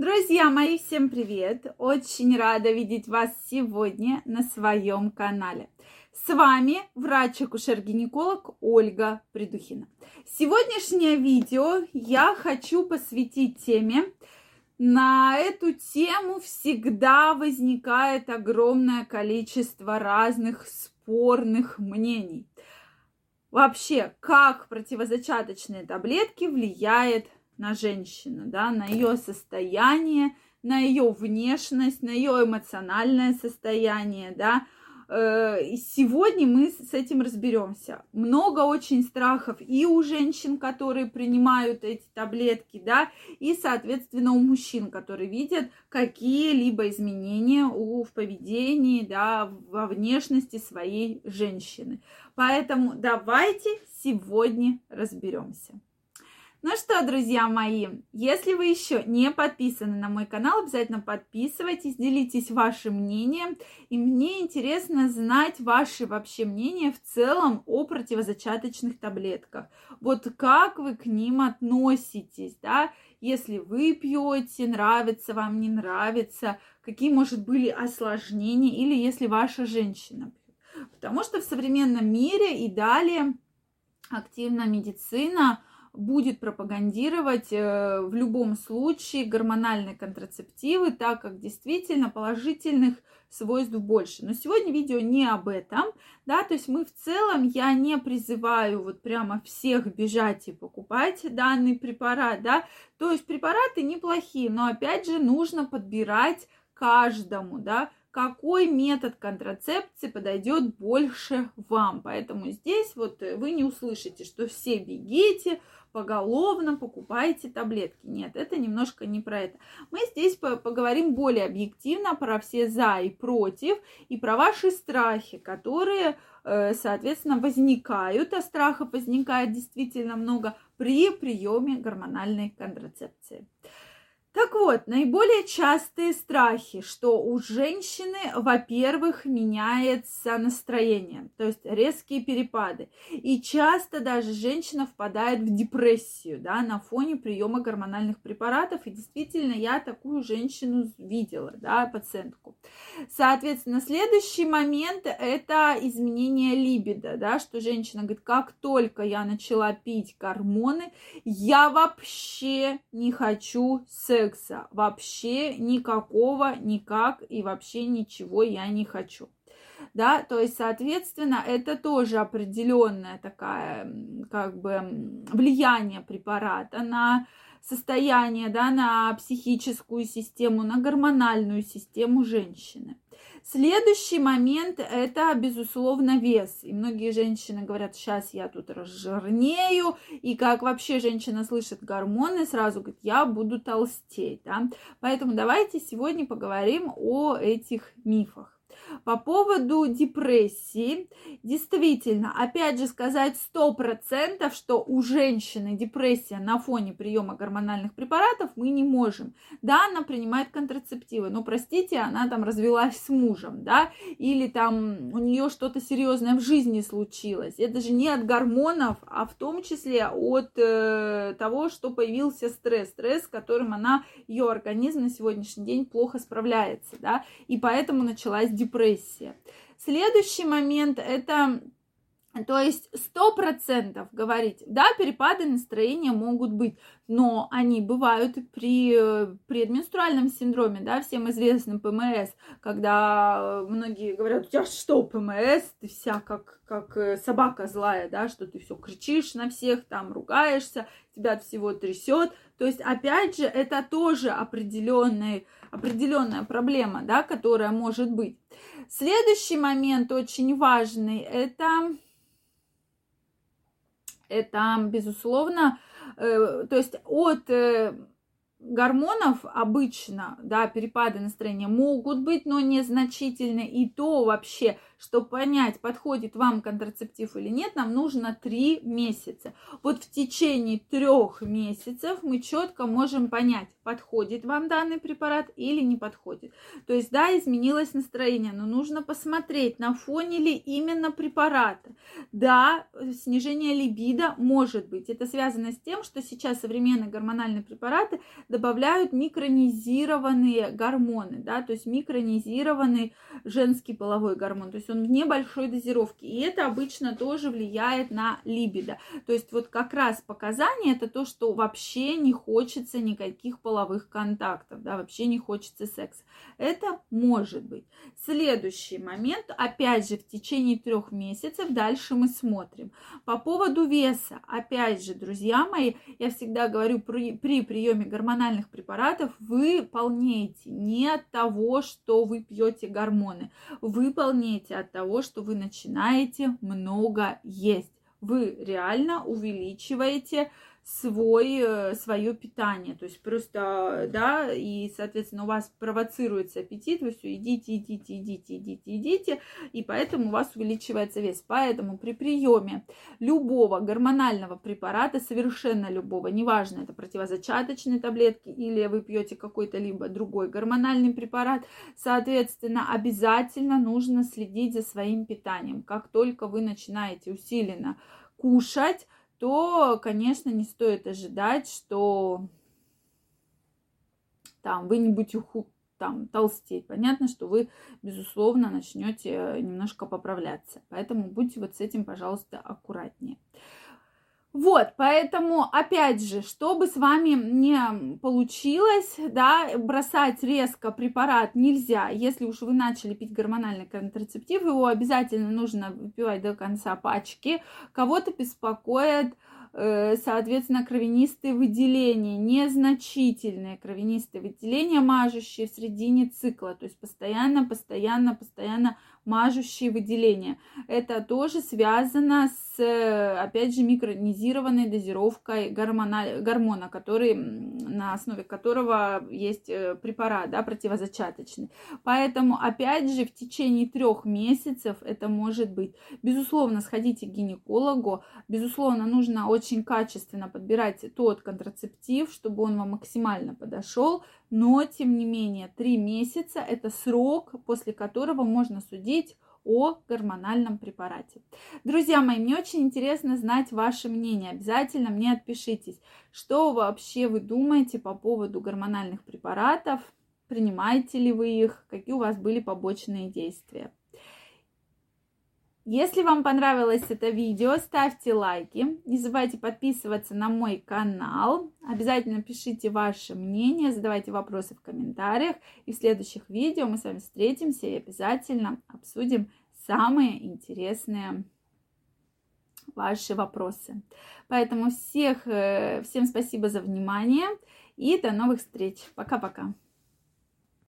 Друзья мои, всем привет! Очень рада видеть вас сегодня на своем канале. С вами врач-акушер-гинеколог Ольга Придухина. Сегодняшнее видео я хочу посвятить теме. На эту тему всегда возникает огромное количество разных спорных мнений. Вообще, как противозачаточные таблетки влияют на женщину, да, на ее состояние, на ее внешность, на ее эмоциональное состояние, да. Э, сегодня мы с этим разберемся. Много очень страхов и у женщин, которые принимают эти таблетки, да, и, соответственно, у мужчин, которые видят какие-либо изменения у, в поведении, да, во внешности своей женщины. Поэтому давайте сегодня разберемся. Ну что, друзья мои, если вы еще не подписаны на мой канал, обязательно подписывайтесь, делитесь вашим мнением. И мне интересно знать ваше вообще мнение в целом о противозачаточных таблетках. Вот как вы к ним относитесь, да? Если вы пьете, нравится вам, не нравится, какие, может, были осложнения, или если ваша женщина пьет. Потому что в современном мире и далее активная медицина – будет пропагандировать э, в любом случае гормональные контрацептивы, так как действительно положительных свойств больше. Но сегодня видео не об этом, да, то есть мы в целом, я не призываю вот прямо всех бежать и покупать данный препарат, да, то есть препараты неплохие, но опять же нужно подбирать каждому, да, какой метод контрацепции подойдет больше вам. Поэтому здесь вот вы не услышите, что все бегите, поголовно покупайте таблетки. Нет, это немножко не про это. Мы здесь поговорим более объективно про все за и против, и про ваши страхи, которые, э, соответственно, возникают, а страхов возникает действительно много при приеме гормональной контрацепции. Так вот, наиболее частые страхи, что у женщины, во-первых, меняется настроение, то есть резкие перепады. И часто даже женщина впадает в депрессию да, на фоне приема гормональных препаратов. И действительно, я такую женщину видела, да, пациентку. Соответственно, следующий момент – это изменение либидо, да, что женщина говорит, как только я начала пить гормоны, я вообще не хочу секса секса. Вообще никакого, никак и вообще ничего я не хочу. Да, то есть, соответственно, это тоже определенное такая, как бы, влияние препарата на состояние, да, на психическую систему, на гормональную систему женщины. Следующий момент – это, безусловно, вес. И многие женщины говорят, сейчас я тут разжирнею, и как вообще женщина слышит гормоны, сразу говорит, я буду толстеть. Да? Поэтому давайте сегодня поговорим о этих мифах. По поводу депрессии, действительно, опять же сказать сто процентов, что у женщины депрессия на фоне приема гормональных препаратов мы не можем. Да, она принимает контрацептивы, но, простите, она там развелась с мужем, да, или там у нее что-то серьезное в жизни случилось. Это же не от гормонов, а в том числе от э, того, что появился стресс, стресс, с которым она, ее организм на сегодняшний день плохо справляется, да, и поэтому началась депрессия. Следующий момент это то есть сто процентов говорить, да, перепады настроения могут быть, но они бывают при предменструальном синдроме, да, всем известным ПМС, когда многие говорят, у тебя что, ПМС, ты вся как, как э, собака злая, да, что ты все кричишь на всех, там ругаешься, тебя от всего трясет. То есть, опять же, это тоже определенная, определенная проблема, да, которая может быть. Следующий момент очень важный, это это, безусловно, э, то есть от э, гормонов обычно, да, перепады настроения могут быть, но незначительны. И то вообще чтобы понять, подходит вам контрацептив или нет, нам нужно 3 месяца. Вот в течение трех месяцев мы четко можем понять, подходит вам данный препарат или не подходит. То есть, да, изменилось настроение, но нужно посмотреть, на фоне ли именно препарата. Да, снижение либидо может быть. Это связано с тем, что сейчас современные гормональные препараты добавляют микронизированные гормоны, да, то есть микронизированный женский половой гормон, то есть он в небольшой дозировке, и это обычно тоже влияет на либидо. То есть вот как раз показание это то, что вообще не хочется никаких половых контактов, да, вообще не хочется секса. Это может быть. Следующий момент, опять же, в течение трех месяцев дальше мы смотрим. По поводу веса, опять же, друзья мои, я всегда говорю, при, при приеме гормональных препаратов вы полнеете не от того, что вы пьете гормоны, вы полнеете от того, что вы начинаете много есть. Вы реально увеличиваете свой, э, свое питание. То есть просто, да, и, соответственно, у вас провоцируется аппетит, вы все идите, идите, идите, идите, идите, и поэтому у вас увеличивается вес. Поэтому при приеме любого гормонального препарата, совершенно любого, неважно, это противозачаточные таблетки или вы пьете какой-то либо другой гормональный препарат, соответственно, обязательно нужно следить за своим питанием. Как только вы начинаете усиленно кушать, то, конечно, не стоит ожидать, что там вы не будете там толстеть. Понятно, что вы, безусловно, начнете немножко поправляться. Поэтому будьте вот с этим, пожалуйста, аккуратнее. Вот, поэтому, опять же, чтобы с вами не получилось, да, бросать резко препарат нельзя. Если уж вы начали пить гормональный контрацептив, его обязательно нужно выпивать до конца пачки. Кого-то беспокоит соответственно, кровянистые выделения, незначительные кровянистые выделения, мажущие в середине цикла, то есть постоянно, постоянно, постоянно мажущие выделения. Это тоже связано с, опять же, микронизированной дозировкой гормона, гормона который, на основе которого есть э, препарат да, противозачаточный. Поэтому, опять же, в течение трех месяцев это может быть. Безусловно, сходите к гинекологу. Безусловно, нужно очень качественно подбирать тот контрацептив, чтобы он вам максимально подошел. Но, тем не менее, три месяца – это срок, после которого можно судить о гормональном препарате. Друзья мои, мне очень интересно знать ваше мнение. Обязательно мне отпишитесь, что вообще вы думаете по поводу гормональных препаратов, принимаете ли вы их, какие у вас были побочные действия. Если вам понравилось это видео, ставьте лайки. Не забывайте подписываться на мой канал. Обязательно пишите ваше мнение, задавайте вопросы в комментариях. И в следующих видео мы с вами встретимся и обязательно обсудим самые интересные ваши вопросы. Поэтому всех, э, всем спасибо за внимание и до новых встреч. Пока-пока.